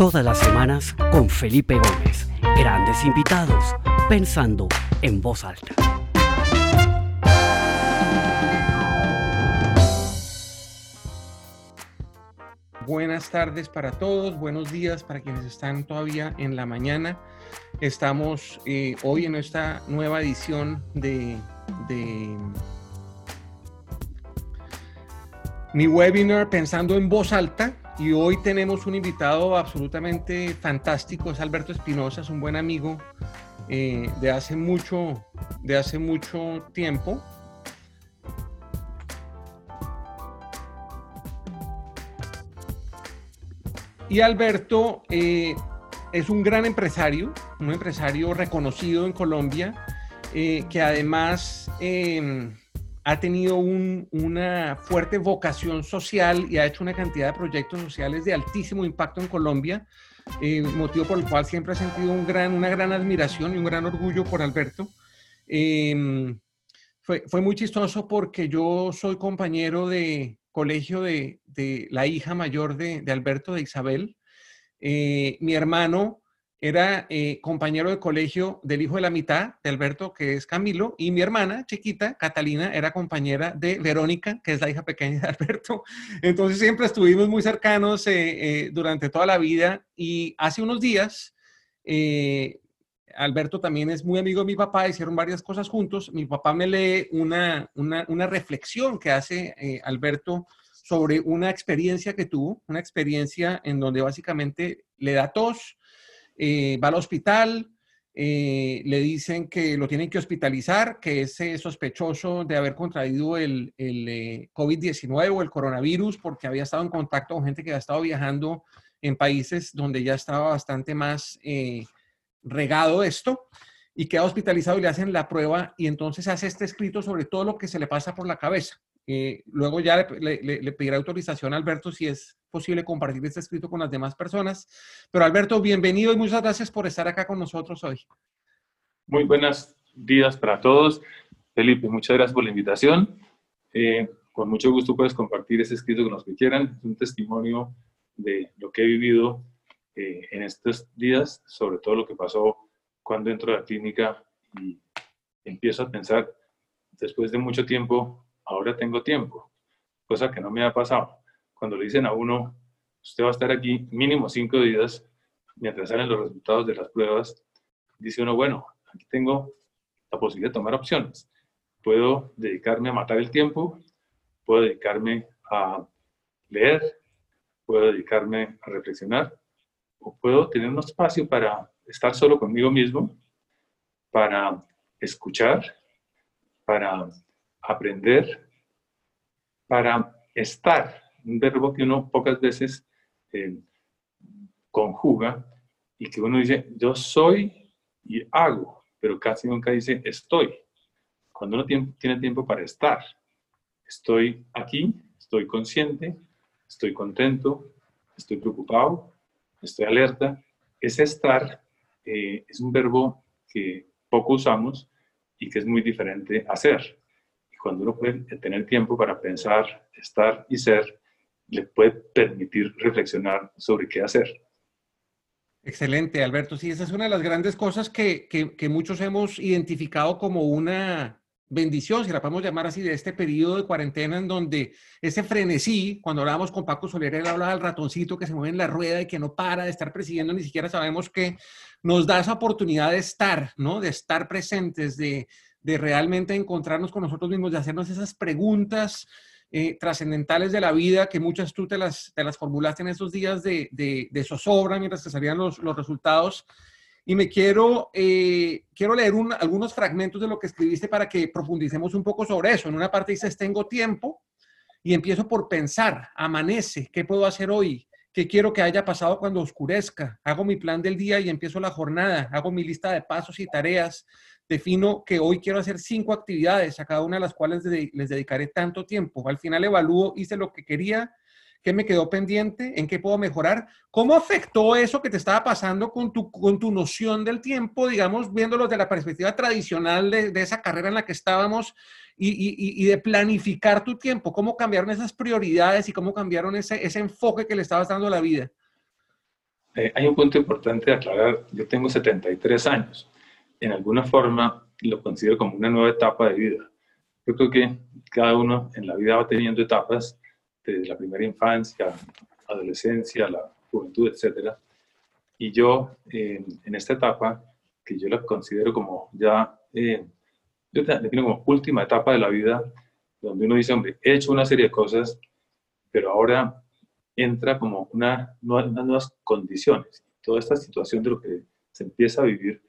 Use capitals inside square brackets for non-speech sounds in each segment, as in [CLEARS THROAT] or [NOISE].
Todas las semanas con Felipe Gómez. Grandes invitados, pensando en voz alta. Buenas tardes para todos, buenos días para quienes están todavía en la mañana. Estamos eh, hoy en esta nueva edición de, de mi webinar Pensando en voz alta, y hoy tenemos un invitado absolutamente fantástico, es Alberto Espinosa, es un buen amigo eh, de, hace mucho, de hace mucho tiempo. Y Alberto eh, es un gran empresario, un empresario reconocido en Colombia, eh, que además em, ha tenido una fuerte vocación social y ha hecho una cantidad de proyectos sociales de altísimo impacto en Colombia, eh, motivo por el cual siempre he sentido un gran, una gran admiración y un gran orgullo por Alberto. Em, fue, muy chistoso porque yo soy compañero de colegio de, la hija mayor de, de Alberto, de Isabel. Eh, mi hermano era eh, compañero de colegio del hijo de la mitad, de Alberto, que es Camilo, y mi hermana chiquita, Catalina, era compañera de Verónica, que es la hija pequeña de Alberto. [LAUGHS] Entonces siempre estuvimos muy cercanos eh, eh, durante toda la vida y hace unos días, Alberto también es muy amigo de mi papá, hicieron varias cosas juntos. Mi papá me lee una, una, una reflexión que hace Alberto sobre una experiencia que tuvo, una experiencia en donde básicamente le da tos, eh, va al hospital, eh, le dicen que lo tienen que hospitalizar, que es eh, sospechoso de haber contraído el, COVID-19 o el coronavirus porque había estado en contacto con gente que había estado viajando en países donde ya estaba bastante más regado esto y queda hospitalizado y le hacen la prueba y entonces hace este escrito sobre todo lo que se le pasa por la cabeza. Luego ya le, le pedirá autorización a Alberto si es posible compartir este escrito con las demás personas. Pero Alberto, bienvenido y muchas gracias por estar acá con nosotros hoy. Muy buenos días para todos. Felipe, muchas gracias por la invitación. Eh, con mucho gusto puedes compartir ese escrito con los que quieran. Es un testimonio de lo que he vivido eh, en estos días, sobre todo lo que pasó cuando entro a la clínica y empiezo a pensar, después de mucho tiempo, ahora tengo tiempo, cosa que no me ha pasado cuando le dicen a uno, usted va a estar aquí mínimo cinco días mientras salen los resultados de las pruebas, dice uno, bueno, aquí tengo la posibilidad de tomar opciones. Puedo dedicarme a matar el tiempo, puedo dedicarme a leer, puedo dedicarme a reflexionar, o puedo tener un espacio para estar solo conmigo mismo, para escuchar, para aprender, para estar un verbo que uno pocas veces eh, conjuga y que uno dice, yo soy y hago, pero casi nunca dice estoy. Cuando uno tiene, tiempo para estar, estoy aquí, estoy consciente, estoy contento, estoy preocupado, estoy alerta. Ese estar eh, es un verbo que poco usamos y que es muy diferente. Y cuando uno puede tener tiempo para pensar, estar y ser, le puede permitir reflexionar sobre qué hacer. Excelente, Alberto. Sí, esa es una de las grandes cosas que, que, muchos hemos identificado como una bendición, si la podemos llamar así, de este periodo de cuarentena en donde ese frenesí, cuando hablábamos con Paco Soler, él hablaba del ratoncito que se mueve en la rueda y que no para de estar persiguiendo, ni siquiera sabemos que nos da esa oportunidad de estar, ¿no? De estar presentes, de, de realmente encontrarnos con nosotros mismos, de hacernos esas preguntas eh, trascendentales de la vida, que muchas tú te las, te las formulaste en esos días de, de, zozobra mientras te salían los, los resultados. Y me quiero, eh, quiero leer algunos fragmentos de lo que escribiste para que profundicemos un poco sobre eso. En una parte dices, tengo tiempo y empiezo por pensar, amanece, ¿qué puedo hacer hoy? ¿Qué quiero que haya pasado cuando oscurezca? Hago mi plan del día y empiezo la jornada, hago mi lista de pasos y tareas, defino que hoy quiero hacer cinco actividades, a cada una de las cuales les dedicaré tanto tiempo. Al final evalúo, hice lo que quería, qué me quedó pendiente, en qué puedo mejorar. ¿Cómo afectó eso que te estaba pasando con tu, con tu noción del tiempo, digamos, viéndolo desde la perspectiva tradicional de, esa carrera en la que estábamos y, de planificar tu tiempo? ¿Cómo cambiaron esas prioridades y cómo cambiaron ese, ese enfoque que le estabas dando a la vida? eh, hay un punto importante de aclarar. Yo tengo 73 años. En alguna forma lo considero como una nueva etapa de vida. Yo creo que cada uno en la vida va teniendo etapas desde la primera infancia, adolescencia, la juventud, etc. Y yo en esta etapa, que yo la considero como ya, eh, yo la defino como última etapa de la vida, donde uno dice, hombre, he hecho una serie de cosas, pero ahora entra como una, unas nuevas condiciones. Toda esta situación de lo que se empieza a vivir,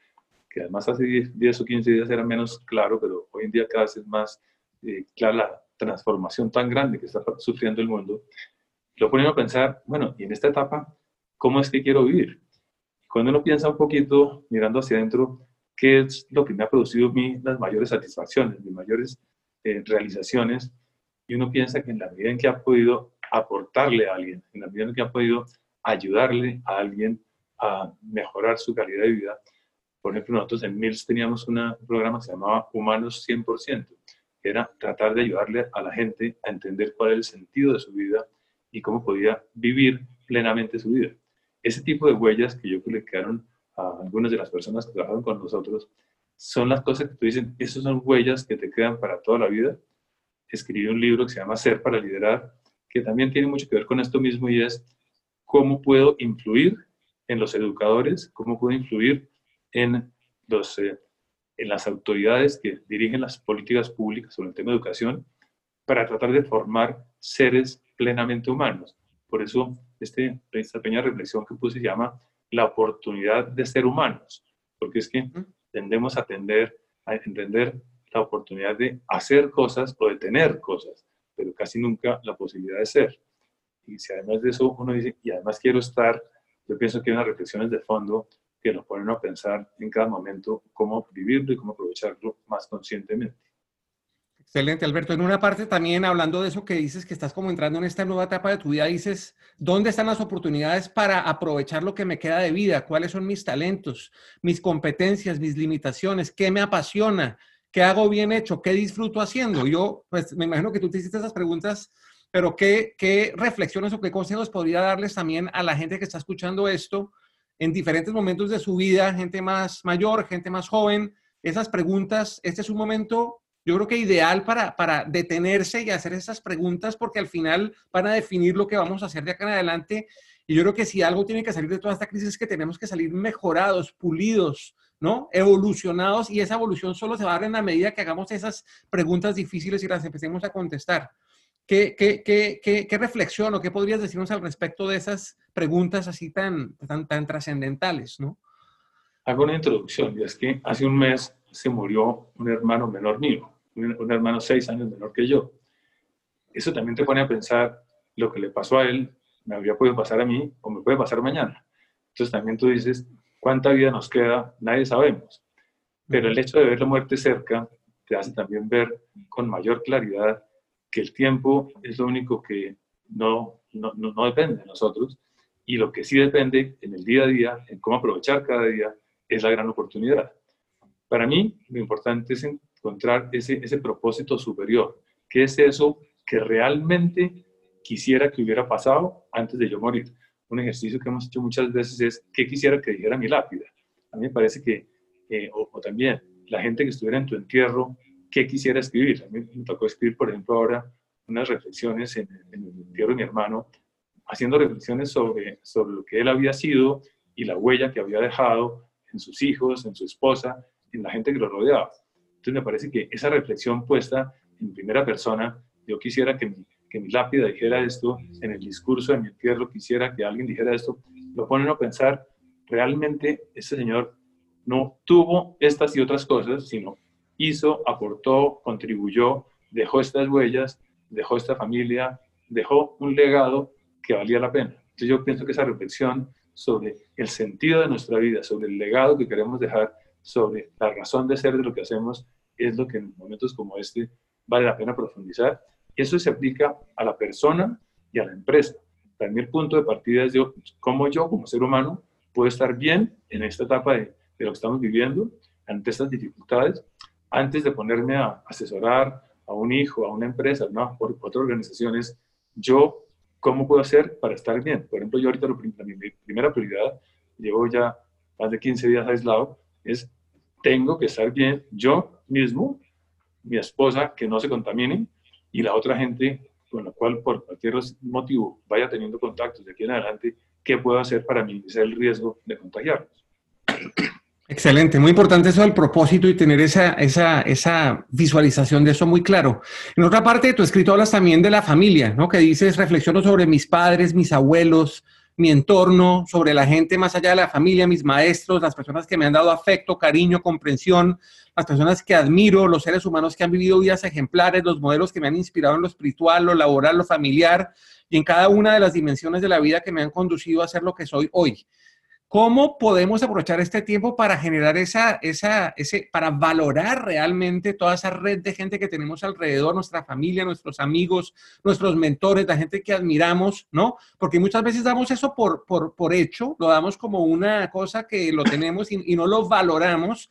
que además hace 10, o 15 días era menos claro, pero hoy en día cada vez es más eh, clara la transformación tan grande que está sufriendo el mundo, lo pone a pensar, bueno, y en esta etapa, ¿cómo es que quiero vivir? Cuando uno piensa un poquito, mirando hacia adentro, ¿qué es lo que me ha producido a mí las mayores satisfacciones, mis mayores eh, realizaciones? Y uno piensa que en la medida en que ha podido aportarle a alguien, en la medida en que ha podido ayudarle a alguien a mejorar su calidad de vida. Por ejemplo, nosotros en Mills teníamos un programa que se llamaba Humanos 100%, que era tratar de ayudarle a la gente a entender cuál era el sentido de su vida y cómo podía vivir plenamente su vida. Ese tipo de huellas que yo creo que le quedaron a algunas de las personas que trabajaron con nosotros son las cosas que tú dices, esas son huellas que te quedan para toda la vida. Escribí un libro que se llama Ser para Liderar, que también tiene mucho que ver con esto mismo y es cómo puedo influir en los educadores, cómo puedo influir en, los, eh, en las autoridades que dirigen las políticas públicas sobre el tema de educación para tratar de formar seres plenamente humanos. Por eso este, esta pequeña reflexión que puse se llama la oportunidad de ser humanos, porque es que tendemos a, tender, a entender la oportunidad de hacer cosas o de tener cosas, pero casi nunca la posibilidad de ser. Y si además de eso uno dice, y además quiero estar, yo pienso que hay unas reflexiones de fondo que nos ponen a pensar en cada momento cómo vivirlo y cómo aprovecharlo más conscientemente. Excelente, Alberto. En una parte también, hablando de eso que dices, que estás como entrando en esta nueva etapa de tu vida, dices, ¿dónde están las oportunidades para aprovechar lo que me queda de vida? ¿Cuáles son mis talentos, mis competencias, mis limitaciones? ¿Qué me apasiona? ¿Qué hago bien hecho? ¿Qué disfruto haciendo? Yo, pues me imagino que tú te hiciste esas preguntas, pero ¿qué, qué reflexiones o qué consejos podría darles también a la gente que está escuchando esto en diferentes momentos de su vida, gente más mayor, gente más joven? Esas preguntas, este es un momento, yo creo que ideal para, para detenerse y hacer esas preguntas porque al final van a definir lo que vamos a hacer de acá en adelante. Y yo creo que si algo tiene que salir de toda esta crisis es que tenemos que salir mejorados, pulidos, ¿no? Evolucionados y esa evolución solo se va a dar en la medida que hagamos esas preguntas difíciles y las empecemos a contestar. ¿Qué, qué, qué, qué, reflexión o qué podrías decirnos al respecto de esas preguntas así tan, tan, tan trascendentales, ¿no? Hago una introducción, y es que hace un mes se murió un hermano menor mío, un hermano seis años menor que yo. Eso también te pone a pensar lo que le pasó a él, me habría podido pasar a mí o me puede pasar mañana. Entonces también tú dices, ¿Cuánta vida nos queda? Nadie sabemos. Pero el hecho de ver la muerte cerca te hace también ver con mayor claridad que el tiempo es lo único que no, no, no, depende de nosotros y lo que sí depende en el día a día, en cómo aprovechar cada día, es la gran oportunidad. Para mí, lo importante es encontrar ese, ese propósito superior, que es eso que realmente quisiera que hubiera pasado antes de yo morir un ejercicio que hemos hecho muchas veces es qué quisiera que dijera mi lápida. A mí me parece que, eh, o, también la gente que estuviera en tu entierro, qué quisiera escribir. A mí me tocó escribir, por ejemplo, ahora unas reflexiones en, el entierro de mi hermano, haciendo reflexiones sobre, sobre lo que él había sido y la huella que había dejado en sus hijos, en su esposa, en la gente que lo rodeaba. Entonces me parece que esa reflexión puesta en primera persona, yo quisiera que mi, que mi lápida dijera esto, en el discurso de mi entierro quisiera que alguien dijera esto, lo ponen a pensar, realmente este señor no tuvo estas y otras cosas, sino hizo, aportó, contribuyó, dejó estas huellas, dejó esta familia, dejó un legado que valía la pena. Entonces yo pienso que esa reflexión sobre el sentido de nuestra vida, sobre el legado que queremos dejar, sobre la razón de ser de lo que hacemos, es lo que en momentos como este vale la pena profundizar eso se aplica a la persona y a la empresa. Mí el punto de partida es yo, cómo yo como ser humano puedo estar bien en esta etapa de, de lo que estamos viviendo, ante estas dificultades, antes de ponerme a asesorar a un hijo, a una empresa, no, por otras organizaciones, yo ¿cómo puedo hacer para estar bien? Por ejemplo, yo ahorita lo, mi primera prioridad, llevo ya más de 15 días aislado, es tengo que estar bien yo mismo, mi esposa, que no se contamine, y la otra gente con la cual por cualquier motivo vaya teniendo contactos de aquí en adelante, ¿qué puedo hacer para minimizar el riesgo de contagiarlos? Excelente, muy importante eso del propósito y tener esa, esa, esa visualización de eso muy claro. En otra parte de tu escrito hablas también de la familia, ¿no? Que dices, reflexiono sobre mis padres, mis abuelos, mi entorno, sobre la gente más allá de la familia, mis maestros, las personas que me han dado afecto, cariño, comprensión, las personas que admiro, los seres humanos que han vivido vidas ejemplares, los modelos que me han inspirado en lo espiritual, lo laboral, lo familiar y en cada una de las dimensiones de la vida que me han conducido a ser lo que soy hoy. ¿Cómo podemos aprovechar este tiempo para generar esa, esa, ese, para valorar realmente toda esa red de gente que tenemos alrededor, nuestra familia, nuestros amigos, nuestros mentores, la gente que admiramos, ¿no? Porque muchas veces damos eso por, por, por hecho, lo damos como una cosa que lo tenemos y, y no lo valoramos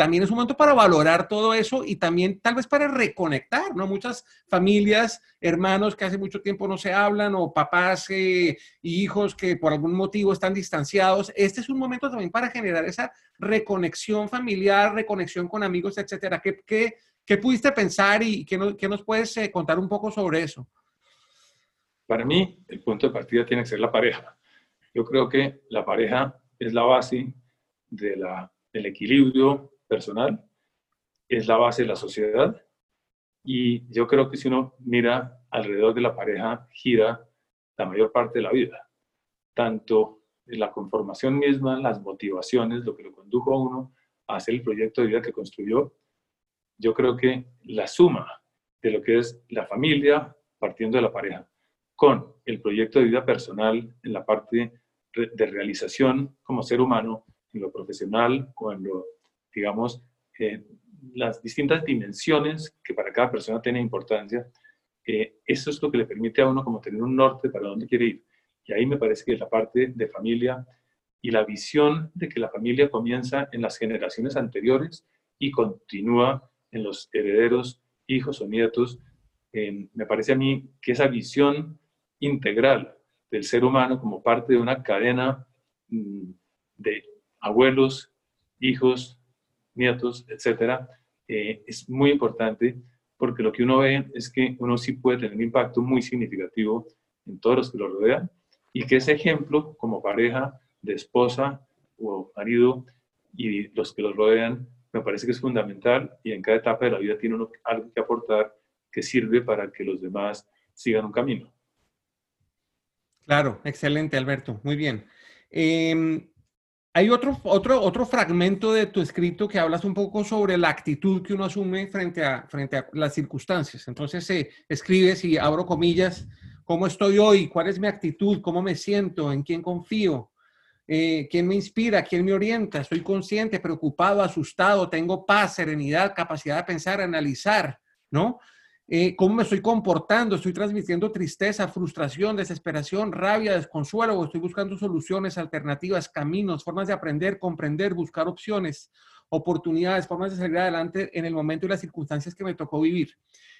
también es un momento para valorar todo eso y también tal vez para reconectar, ¿no? Muchas familias, hermanos que hace mucho tiempo no se hablan o papás eh, y hijos que por algún motivo están distanciados. Este es un momento también para generar esa reconexión familiar, reconexión con amigos, etcétera. ¿Qué, qué, qué pudiste pensar y qué, qué nos puedes eh, contar un poco sobre eso? Para mí, el punto de partida tiene que ser la pareja. Yo creo que la pareja es la base de la, del equilibrio personal, es la base de la sociedad. Y yo creo que si uno mira alrededor de la pareja, gira la mayor parte de la vida, tanto la conformación misma, las motivaciones, lo que lo condujo a uno a hacer el proyecto de vida que construyó, yo creo que la suma de lo que es la familia partiendo de la pareja con el proyecto de vida personal en la parte de realización como ser humano, en lo profesional o en lo digamos, eh, las distintas dimensiones que para cada persona tiene importancia, eh, eso es lo que le permite a uno como tener un norte para dónde quiere ir. Y ahí me parece que es la parte de familia y la visión de que la familia comienza en las generaciones anteriores y continúa en los herederos, hijos o nietos. me parece a mí que esa visión integral del ser humano como parte de una cadena mm, de abuelos, hijos, nietos, etcétera, eh, es muy importante porque lo que uno ve es que uno sí puede tener un impacto muy significativo en todos los que lo rodean y que ese ejemplo como pareja de esposa o marido y los que lo rodean me parece que es fundamental y en cada etapa de la vida tiene uno algo que aportar que sirve para que los demás sigan un camino. Claro, excelente Alberto, muy bien. Eh, hay otro, otro, otro fragmento de tu escrito que hablas un poco sobre la actitud que uno asume frente a, frente a las circunstancias. Entonces eh, escribes y abro comillas, ¿cómo estoy hoy? ¿Cuál es mi actitud? ¿Cómo me siento? ¿En quién confío? Eh, ¿Quién me inspira? ¿Quién me orienta? ¿Estoy consciente, preocupado, asustado? ¿Tengo paz, serenidad, capacidad de pensar, analizar? ¿No? Eh, cómo me estoy comportando, estoy transmitiendo tristeza, frustración, desesperación, rabia, desconsuelo, o estoy buscando soluciones, alternativas, caminos, formas de aprender, comprender, buscar opciones, oportunidades, formas de salir adelante en el momento y las circunstancias que me tocó vivir.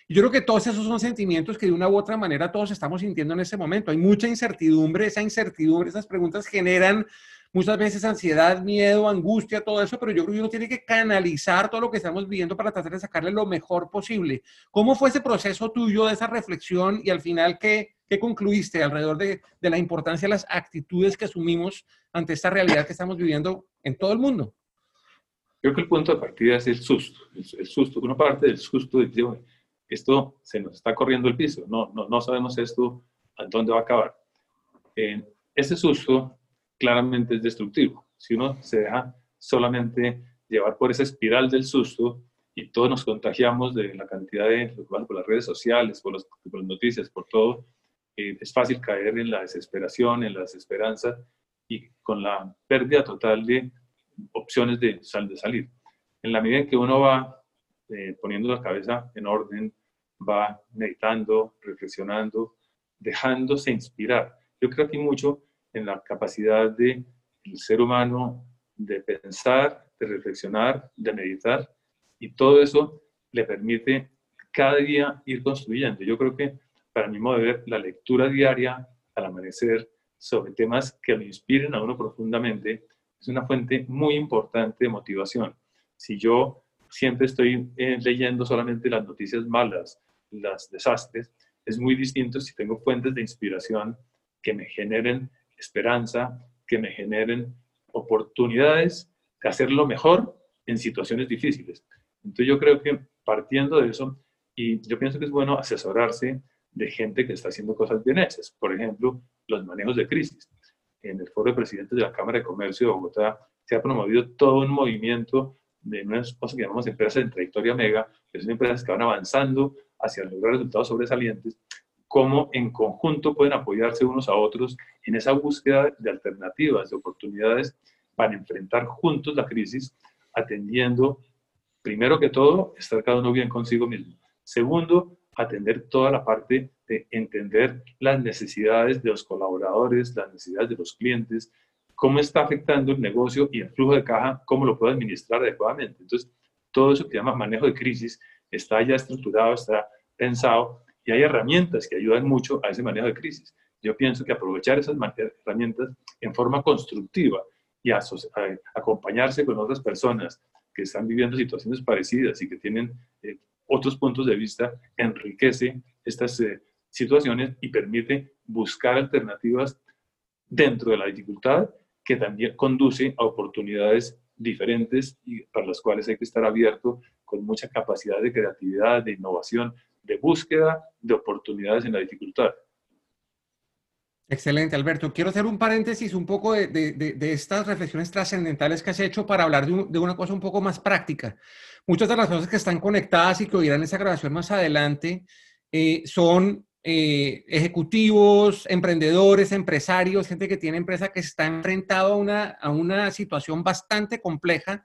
Yo creo que todos esos son sentimientos que de una u otra manera todos estamos sintiendo en ese momento. Hay mucha incertidumbre, esa incertidumbre, esas preguntas generan muchas veces ansiedad, miedo, angustia, todo eso, pero yo creo que uno tiene que canalizar todo lo que estamos viviendo para tratar de sacarle lo mejor posible. ¿Cómo fue ese proceso tuyo de esa reflexión y al final qué, qué concluiste alrededor de, de la importancia de las actitudes que asumimos ante esta realidad que estamos viviendo en todo el mundo? Creo que el punto de partida es el susto. El, susto, una parte del susto de que esto se nos está corriendo el piso, no, no, no sabemos esto a dónde va a acabar. Eh, ese susto claramente es destructivo. Si uno se deja solamente llevar por esa espiral del susto y todos nos contagiamos de la cantidad de, por las redes sociales, por, las noticias, por todo, eh, es fácil caer en la desesperación, en la desesperanza y con la pérdida total de opciones de, de salir. En la medida en que uno va eh, poniendo la cabeza en orden, va meditando, reflexionando, dejándose inspirar. Yo creo que mucho en la capacidad del ser humano de pensar, de reflexionar, de meditar, y todo eso le permite cada día ir construyendo. Yo creo que para mi modo de ver, la lectura diaria al amanecer sobre temas que me inspiren a uno profundamente es una fuente muy importante de motivación. Si yo siempre estoy eh, leyendo solamente las noticias malas, las desastres, es muy distinto si tengo fuentes de inspiración que me generen esperanza, que me generen oportunidades de hacerlo mejor en situaciones difíciles. Entonces yo creo que partiendo de eso, y yo pienso que es bueno asesorarse de gente que está haciendo cosas bien hechas. Por ejemplo, los manejos de crisis. En el foro de presidentes de la Cámara de Comercio de Bogotá se ha promovido todo un movimiento de unas cosas que llamamos empresas en trayectoria mega, que son empresas que van avanzando hacia lograr resultados sobresalientes, cómo en conjunto pueden apoyarse unos a otros en esa búsqueda de alternativas, de oportunidades para enfrentar juntos la crisis, atendiendo, primero que todo, estar cada uno bien consigo mismo. Segundo, atender toda la parte de entender las necesidades de los colaboradores, las necesidades de los clientes, cómo está afectando el negocio y el flujo de caja, cómo lo puede administrar adecuadamente. Entonces, todo eso que se llama manejo de crisis está ya estructurado, está pensado y hay herramientas que ayudan mucho a ese manejo de crisis. Yo pienso que aprovechar esas herramientas en forma constructiva y acompañarse con otras personas que están viviendo situaciones parecidas y que tienen eh, otros puntos de vista enriquece estas eh, situaciones y permite buscar alternativas dentro de la dificultad que también conduce a oportunidades diferentes y para las cuales hay que estar abierto con mucha capacidad de creatividad, de innovación, de búsqueda de oportunidades en la dificultad. Excelente, Alberto. Quiero hacer un paréntesis un poco de, estas reflexiones trascendentales que has hecho para hablar de, una cosa un poco más práctica. Muchas de las cosas que están conectadas y que oirán esa grabación más adelante eh, son eh, ejecutivos, emprendedores, empresarios, gente que tiene empresa que está enfrentado a una, a una situación bastante compleja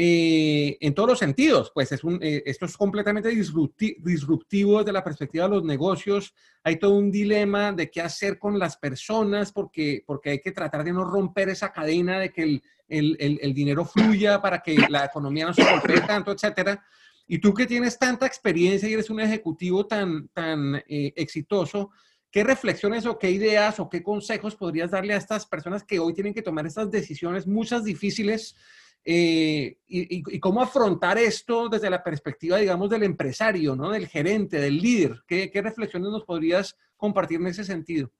eh, en todos los sentidos. Pues es un, eh, esto es completamente disruptivo desde la perspectiva de los negocios. Hay todo un dilema de qué hacer con las personas porque, porque hay que tratar de no romper esa cadena de que el, el, el, dinero fluya para que la economía no se golpee tanto, etcétera. Y tú que tienes tanta experiencia y eres un ejecutivo tan, tan eh, exitoso, ¿qué reflexiones o qué ideas o qué consejos podrías darle a estas personas que hoy tienen que tomar estas decisiones, muchas difíciles, eh, y, cómo afrontar esto desde la perspectiva, digamos, del empresario, ¿no? Del gerente, del líder. ¿Qué, reflexiones nos podrías compartir en ese sentido?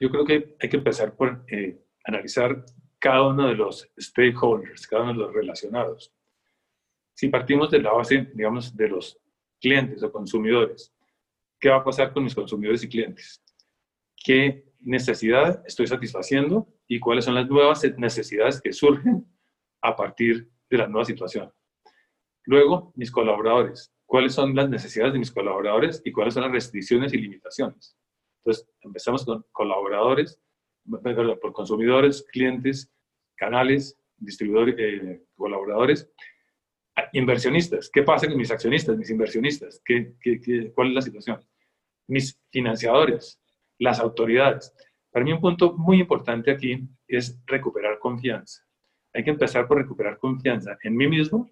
Yo creo que hay que empezar por eh, analizar cada uno de los stakeholders, cada uno de los relacionados. Si partimos de la base, digamos, de los clientes o consumidores, ¿qué va a pasar con mis consumidores y clientes? ¿Qué necesidad estoy satisfaciendo y cuáles son las nuevas necesidades que surgen a partir de la nueva situación. Luego, mis colaboradores. ¿Cuáles son las necesidades de mis colaboradores y cuáles son las restricciones y limitaciones? Entonces, empezamos con colaboradores, por consumidores, clientes, canales, distribuidores, eh, colaboradores, ah, inversionistas. ¿Qué pasa con mis accionistas, mis inversionistas? ¿Qué, qué, cuál es la situación? Mis financiadores, las autoridades. Para mí un punto muy importante aquí es recuperar confianza. Hay que empezar por recuperar confianza en mí mismo,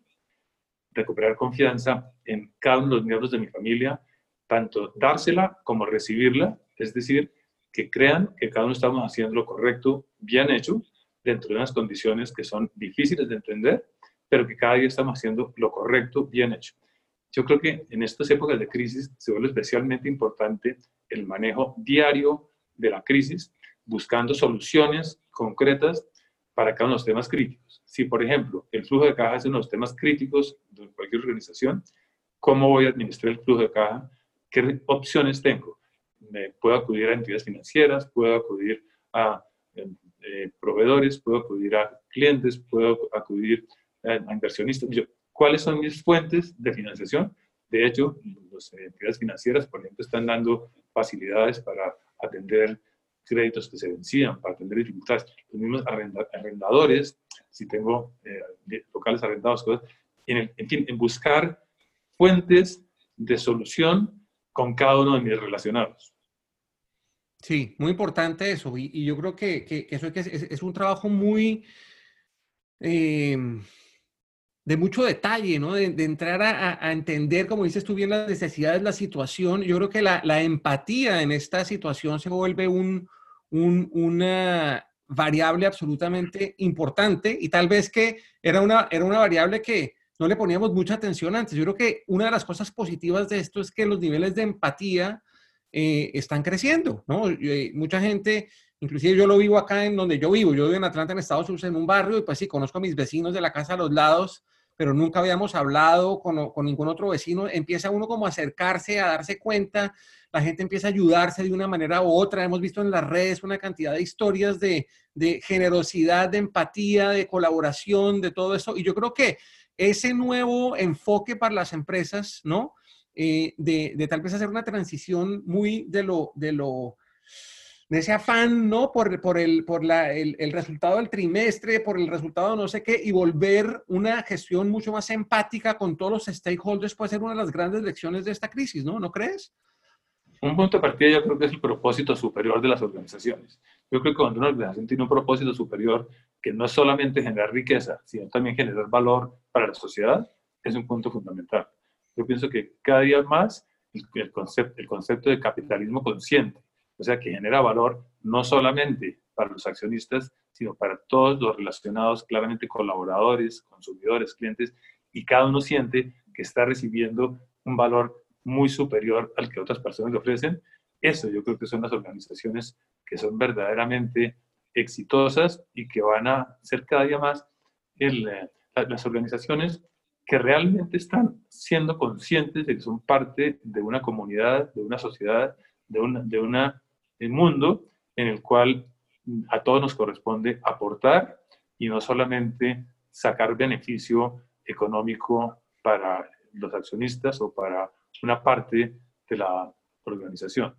recuperar confianza en cada uno de los miembros de mi familia, tanto dársela como recibirla, es decir, que crean que cada uno estamos haciendo lo correcto, bien hecho, dentro de unas condiciones que son difíciles de entender, pero que cada día estamos haciendo lo correcto, bien hecho. Yo creo que en estas épocas de crisis se vuelve especialmente importante el manejo diario de la crisis, buscando soluciones concretas para cada uno de los temas críticos. Si, por ejemplo, el flujo de caja es uno de los temas críticos de cualquier organización, ¿cómo voy a administrar el flujo de caja? ¿Qué opciones tengo? Puedo acudir a entidades financieras, puedo acudir a em, eh, proveedores, puedo acudir a clientes, puedo acudir a, inversionistas. ¿Cuáles son mis fuentes de financiación? De hecho, las entidades financieras, por ejemplo, están dando facilidades para atender créditos que se vencían para atender dificultades. Los mismos arrendadores, si tengo eh, locales arrendados, en, en fin, en buscar fuentes de solución con cada uno de mis relacionados. Sí, muy importante eso. Y, yo creo que, eso es, es, un trabajo muy, eh, de mucho detalle, ¿no? De, entrar a, entender, como dices tú bien, las necesidades, la situación. Yo creo que la, empatía en esta situación se vuelve un, una variable absolutamente importante y tal vez que era una, era una variable que no le poníamos mucha atención antes. Yo creo que una de las cosas positivas de esto es que los niveles de empatía eh, están creciendo, ¿no? Eh, mucha gente Inclusive yo lo vivo acá en donde yo vivo. Yo vivo en Atlanta, en Estados Unidos, en un barrio, y pues sí, conozco a mis vecinos de la casa a los lados, pero nunca habíamos hablado con, con, ningún otro vecino, empieza uno como a acercarse, a darse cuenta, la gente empieza a ayudarse de una manera u otra. Hemos visto en las redes una cantidad de historias de, de generosidad, de empatía, de colaboración, de todo eso. Y yo creo que ese nuevo enfoque para las empresas, ¿no? Eh, de, tal vez hacer una transición muy de lo, de lo de ese afán, ¿no? Por, por, el, por la, el, el, resultado del trimestre, por el resultado no sé qué, y volver una gestión mucho más empática con todos los stakeholders puede ser una de las grandes lecciones de esta crisis, ¿no? ¿No crees? Un punto de partida yo creo que es el propósito superior de las organizaciones. Yo creo que cuando una organización tiene un propósito superior, que no es solamente generar riqueza, sino también generar valor para la sociedad, es un punto fundamental. Yo pienso que cada día más el, concepto, el concepto de capitalismo consciente o sea, que genera valor no solamente para los accionistas, sino para todos los relacionados, claramente colaboradores, consumidores, clientes, y cada uno siente que está recibiendo un valor muy superior al que otras personas le ofrecen. Eso yo creo que son las organizaciones que son verdaderamente exitosas y que van a ser cada día más eh, las organizaciones que realmente están siendo conscientes de que son parte de una comunidad, de una sociedad, de una, de una el mundo en el cual a todos nos corresponde aportar y no solamente sacar beneficio económico para los accionistas o para una parte de la organización.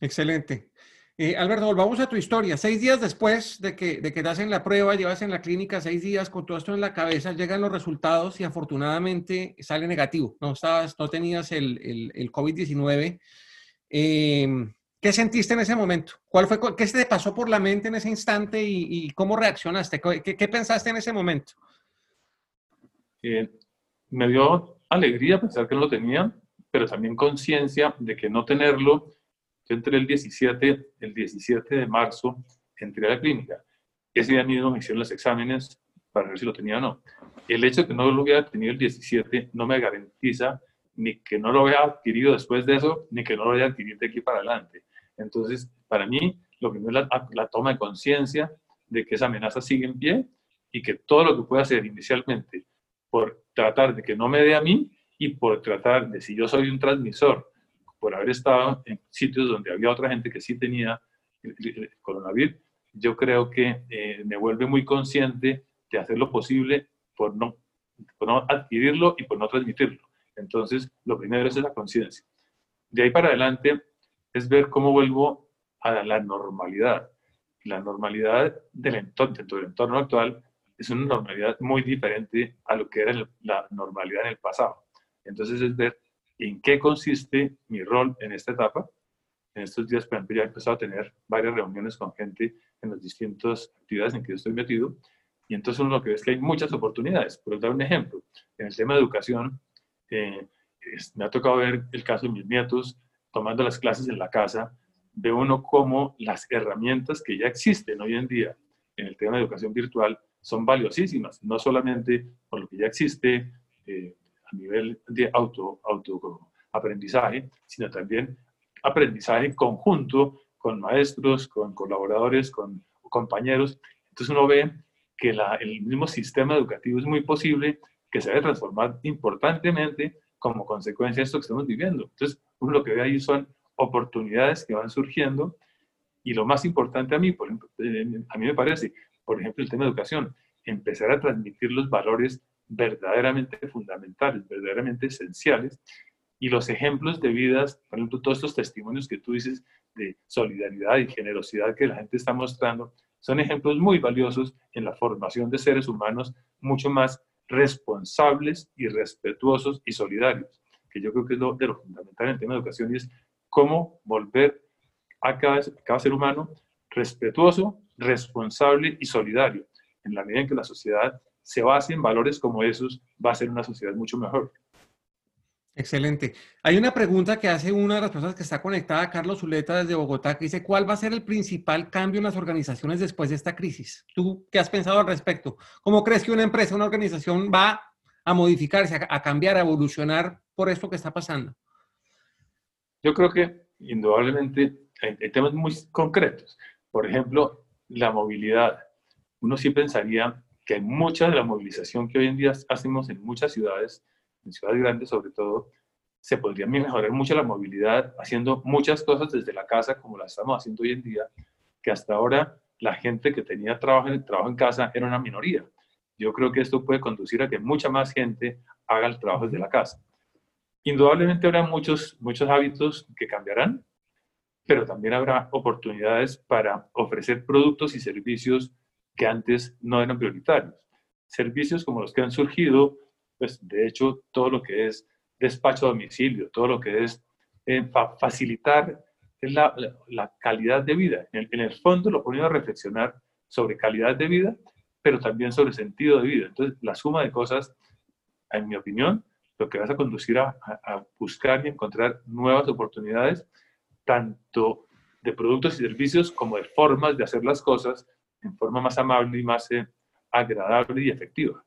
Excelente. Eh, Alberto, volvamos a tu historia. Seis días después de que, de que te hacen la prueba, llevas en la clínica seis días con todo esto en la cabeza, llegan los resultados y afortunadamente sale negativo. No, estabas, no tenías el, el, el COVID-19. Eh, ¿Qué sentiste en ese momento? ¿Cuál fue, ¿Qué se te pasó por la mente en ese instante y, cómo reaccionaste? ¿Qué, pensaste en ese momento? Eh, me dio alegría pensar que no lo tenía, pero también conciencia de que no tenerlo. Yo entré el 17, el 17 de marzo, entré a la clínica. Ese día mismo me hicieron los exámenes para ver si lo tenía o no. El hecho de que no lo hubiera tenido el 17 no me garantiza ni que no lo haya adquirido después de eso, ni que no lo haya adquirido de aquí para adelante. Entonces, para mí, lo primero es la, toma de conciencia de que esa amenaza sigue en pie y que todo lo que pueda hacer inicialmente por tratar de que no me dé a mí y por tratar de, si yo soy un transmisor, por haber estado en sitios donde había otra gente que sí tenía el, coronavirus, yo creo que eh, me vuelve muy consciente de hacer lo posible por no, por no adquirirlo y por no transmitirlo. Entonces, lo primero es esa conciencia. De ahí para adelante, es ver cómo vuelvo a la normalidad. La normalidad del entorno, dentro del entorno actual es una normalidad muy diferente a lo que era la normalidad en el pasado. Entonces es ver en qué consiste mi rol en esta etapa. En estos días, por ejemplo, ya he empezado a tener varias reuniones con gente en las distintas actividades en que yo estoy metido. Y entonces uno lo que ve es que hay muchas oportunidades. Por dar un ejemplo, en el tema de educación, eh, me ha tocado ver el caso de mis nietos tomando las clases en la casa, ve uno cómo las herramientas que ya existen hoy en día en el tema de educación virtual son valiosísimas, no solamente por lo que ya existe eh, a nivel de auto, auto aprendizaje, sino también aprendizaje conjunto con maestros, con colaboradores, con compañeros. Entonces uno ve que el mismo sistema educativo es muy posible que se debe transformar importantemente como consecuencia de esto que estamos viviendo. Entonces, uno lo que ve ahí son oportunidades que van surgiendo y lo más importante a mí, por ejemplo, eh, a mí me parece, por ejemplo, el tema de educación, empezar a transmitir los valores verdaderamente fundamentales, verdaderamente esenciales y los ejemplos de vidas, por ejemplo, todos estos testimonios que tú dices de solidaridad y generosidad que la gente está mostrando, son ejemplos muy valiosos en la formación de seres humanos mucho más responsables y respetuosos y solidarios que yo creo que es lo, de lo fundamental en el tema de educación, y es cómo volver a cada, cada ser humano respetuoso, responsable y solidario, en la medida en que la sociedad se base en valores como esos, va a ser una sociedad mucho mejor. Excelente. Hay una pregunta que hace una de las personas que está conectada, Carlos Zuleta, desde Bogotá, que dice, ¿cuál va a ser el principal cambio en las organizaciones después de esta crisis? ¿Tú qué has pensado al respecto? ¿Cómo crees que una empresa, una organización va a modificarse, a, cambiar, a evolucionar por esto que está pasando? Yo creo que indudablemente hay, temas muy concretos. Por ejemplo, la movilidad. Uno sí pensaría que mucha de la movilización que hoy en día hacemos en muchas ciudades en ciudades grandes sobre todo, se podría mejorar mucho la movilidad haciendo muchas cosas desde la casa como la estamos haciendo hoy en día, que hasta ahora la gente que tenía trabajo en, trabajo en casa era una minoría. Yo creo que esto puede conducir a que mucha más gente haga el trabajo desde la casa. Indudablemente habrá muchos, muchos hábitos que cambiarán, pero también habrá oportunidades para ofrecer productos y servicios que antes no eran prioritarios. Servicios como los que han surgido pues de hecho todo lo que es despacho a domicilio, todo lo que es eh, facilitar la, calidad de vida. En el, fondo lo ponemos a reflexionar sobre calidad de vida, pero también sobre sentido de vida. Entonces, la suma de cosas, en mi opinión, lo que vas a conducir a, buscar y encontrar nuevas oportunidades, tanto de productos y servicios como de formas de hacer las cosas en forma más amable y más eh, agradable y efectiva.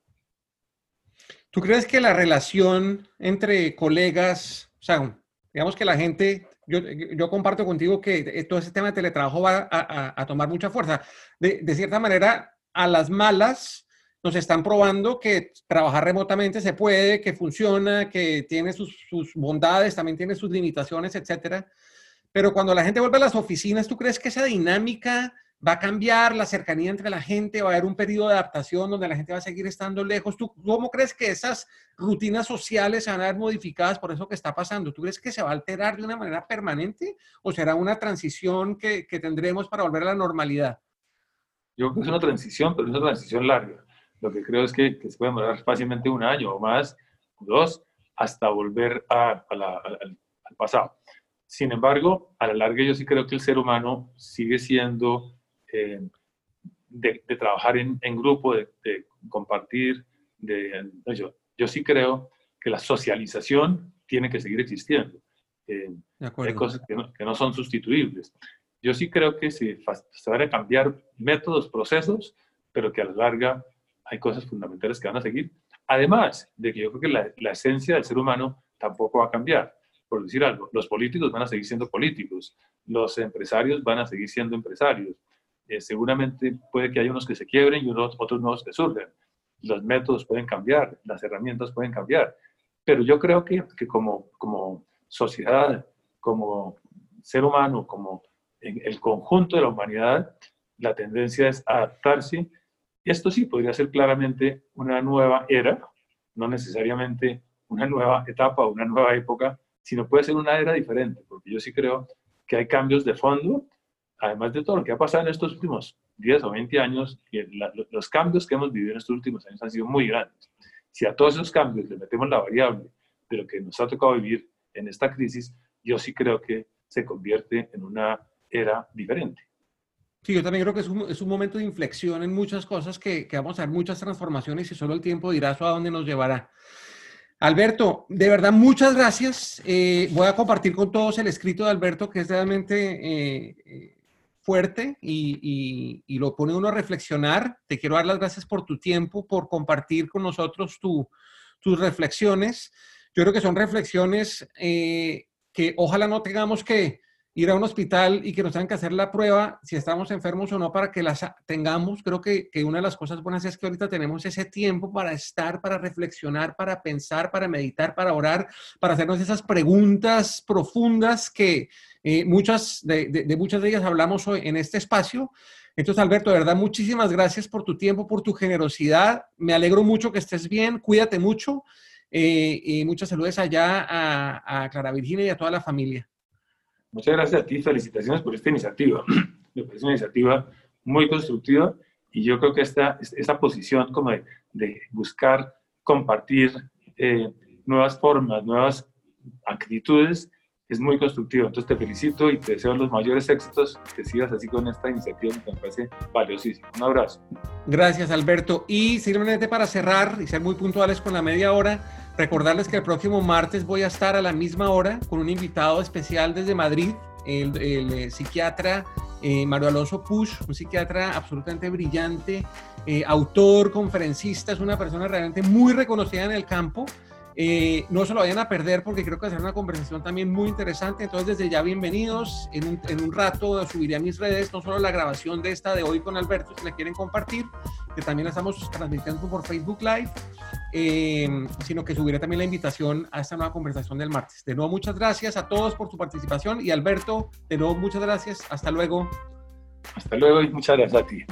¿Tú crees que la relación entre colegas, o sea, digamos que la gente, yo, yo comparto contigo que todo ese tema de teletrabajo va a, tomar mucha fuerza. De, de, cierta manera, a las malas nos están probando que trabajar remotamente se puede, que funciona, que tiene sus, sus bondades, también tiene sus limitaciones, etcétera. Pero cuando la gente vuelve a las oficinas, ¿tú crees que esa dinámica va a cambiar la cercanía entre la gente, va a haber un periodo de adaptación donde la gente va a seguir estando lejos. ¿Tú cómo crees que esas rutinas sociales se van a ver modificadas por eso que está pasando? ¿Tú crees que se va a alterar de una manera permanente o será una transición que, tendremos para volver a la normalidad? Yo creo que es una transición, pero es una transición larga. Lo que creo es que, se puede demorar fácilmente un año o más, dos, hasta volver al, al pasado. Sin embargo, a la larga yo sí creo que el ser humano sigue siendo de, trabajar en, grupo, de, compartir. De, yo, yo sí creo que la socialización tiene que seguir existiendo. Eh, hay cosas que no, que no, son sustituibles. Yo sí creo que se, se, van a cambiar métodos, procesos, pero que a la larga hay cosas fundamentales que van a seguir. Además de que yo creo que la, la esencia del ser humano tampoco va a cambiar. Por decir algo, los políticos van a seguir siendo políticos, los empresarios van a seguir siendo empresarios, eh, seguramente puede que haya unos que se quiebren y unos, otros nuevos que surgen. Los métodos pueden cambiar, las herramientas pueden cambiar, pero yo creo que, que como, como sociedad, como ser humano, como el conjunto de la humanidad, la tendencia es adaptarse. Esto sí podría ser claramente una nueva era, no necesariamente una nueva etapa una nueva época, sino puede ser una era diferente, porque yo sí creo que hay cambios de fondo además de todo lo que ha pasado en estos últimos 10 o 20 años, los cambios que hemos vivido en estos últimos años han sido muy grandes. Si a todos esos cambios le metemos la variable de lo que nos ha tocado vivir en esta crisis, yo sí creo que se convierte en una era diferente. Sí, yo también creo que es un, es un momento de inflexión en muchas cosas que, que, vamos a ver muchas transformaciones y solo el tiempo dirá a dónde nos llevará. Alberto, de verdad, muchas gracias. Eh, voy a compartir con todos el escrito de Alberto, que es realmente eh, fuerte y, lo pone uno a reflexionar. Te quiero dar las gracias por tu tiempo, por compartir con nosotros tus reflexiones. Yo creo que son reflexiones eh, que ojalá no tengamos que ir a un hospital y que nos tengan que hacer la prueba si estamos enfermos o no para que las tengamos. Creo que, que, una de las cosas buenas es que ahorita tenemos ese tiempo para estar, para reflexionar, para pensar, para meditar, para orar, para hacernos esas preguntas profundas que eh, muchas de, muchas de ellas hablamos hoy en este espacio. Entonces, Alberto, de verdad, muchísimas gracias por tu tiempo, por tu generosidad. Me alegro mucho que estés bien. Cuídate mucho. Eh, y muchas saludos allá a, a Clara Virginia y a toda la familia. Muchas gracias a ti, felicitaciones por esta iniciativa. [CLEARS THROAT] Me parece una iniciativa muy constructiva y yo creo que esta, esta posición como de, de buscar compartir eh, nuevas formas, nuevas actitudes, es muy constructivo. Entonces te felicito y te deseo los mayores éxitos, que sigas así con esta iniciativa que me parece valiosísima. Un abrazo. Gracias, Alberto. Y simplemente para cerrar y ser muy puntuales con la media hora, recordarles que el próximo martes voy a estar a la misma hora con un invitado especial desde Madrid, el, eh, psiquiatra eh, Mario Alonso Push, un psiquiatra absolutamente brillante, eh, autor, conferencista, es una persona realmente muy reconocida en el campo eh, no se lo vayan a perder porque creo que va a ser una conversación también muy interesante. Entonces, desde ya bienvenidos. En un, en un, rato subiré a mis redes no solo la grabación de esta de hoy con Alberto, si la quieren compartir, que también la estamos transmitiendo por Facebook Live, eh, sino que subiré también la invitación a esta nueva conversación del martes. De nuevo, muchas gracias a todos por su participación y Alberto, de nuevo, muchas gracias. Hasta luego. Hasta luego y muchas gracias a ti.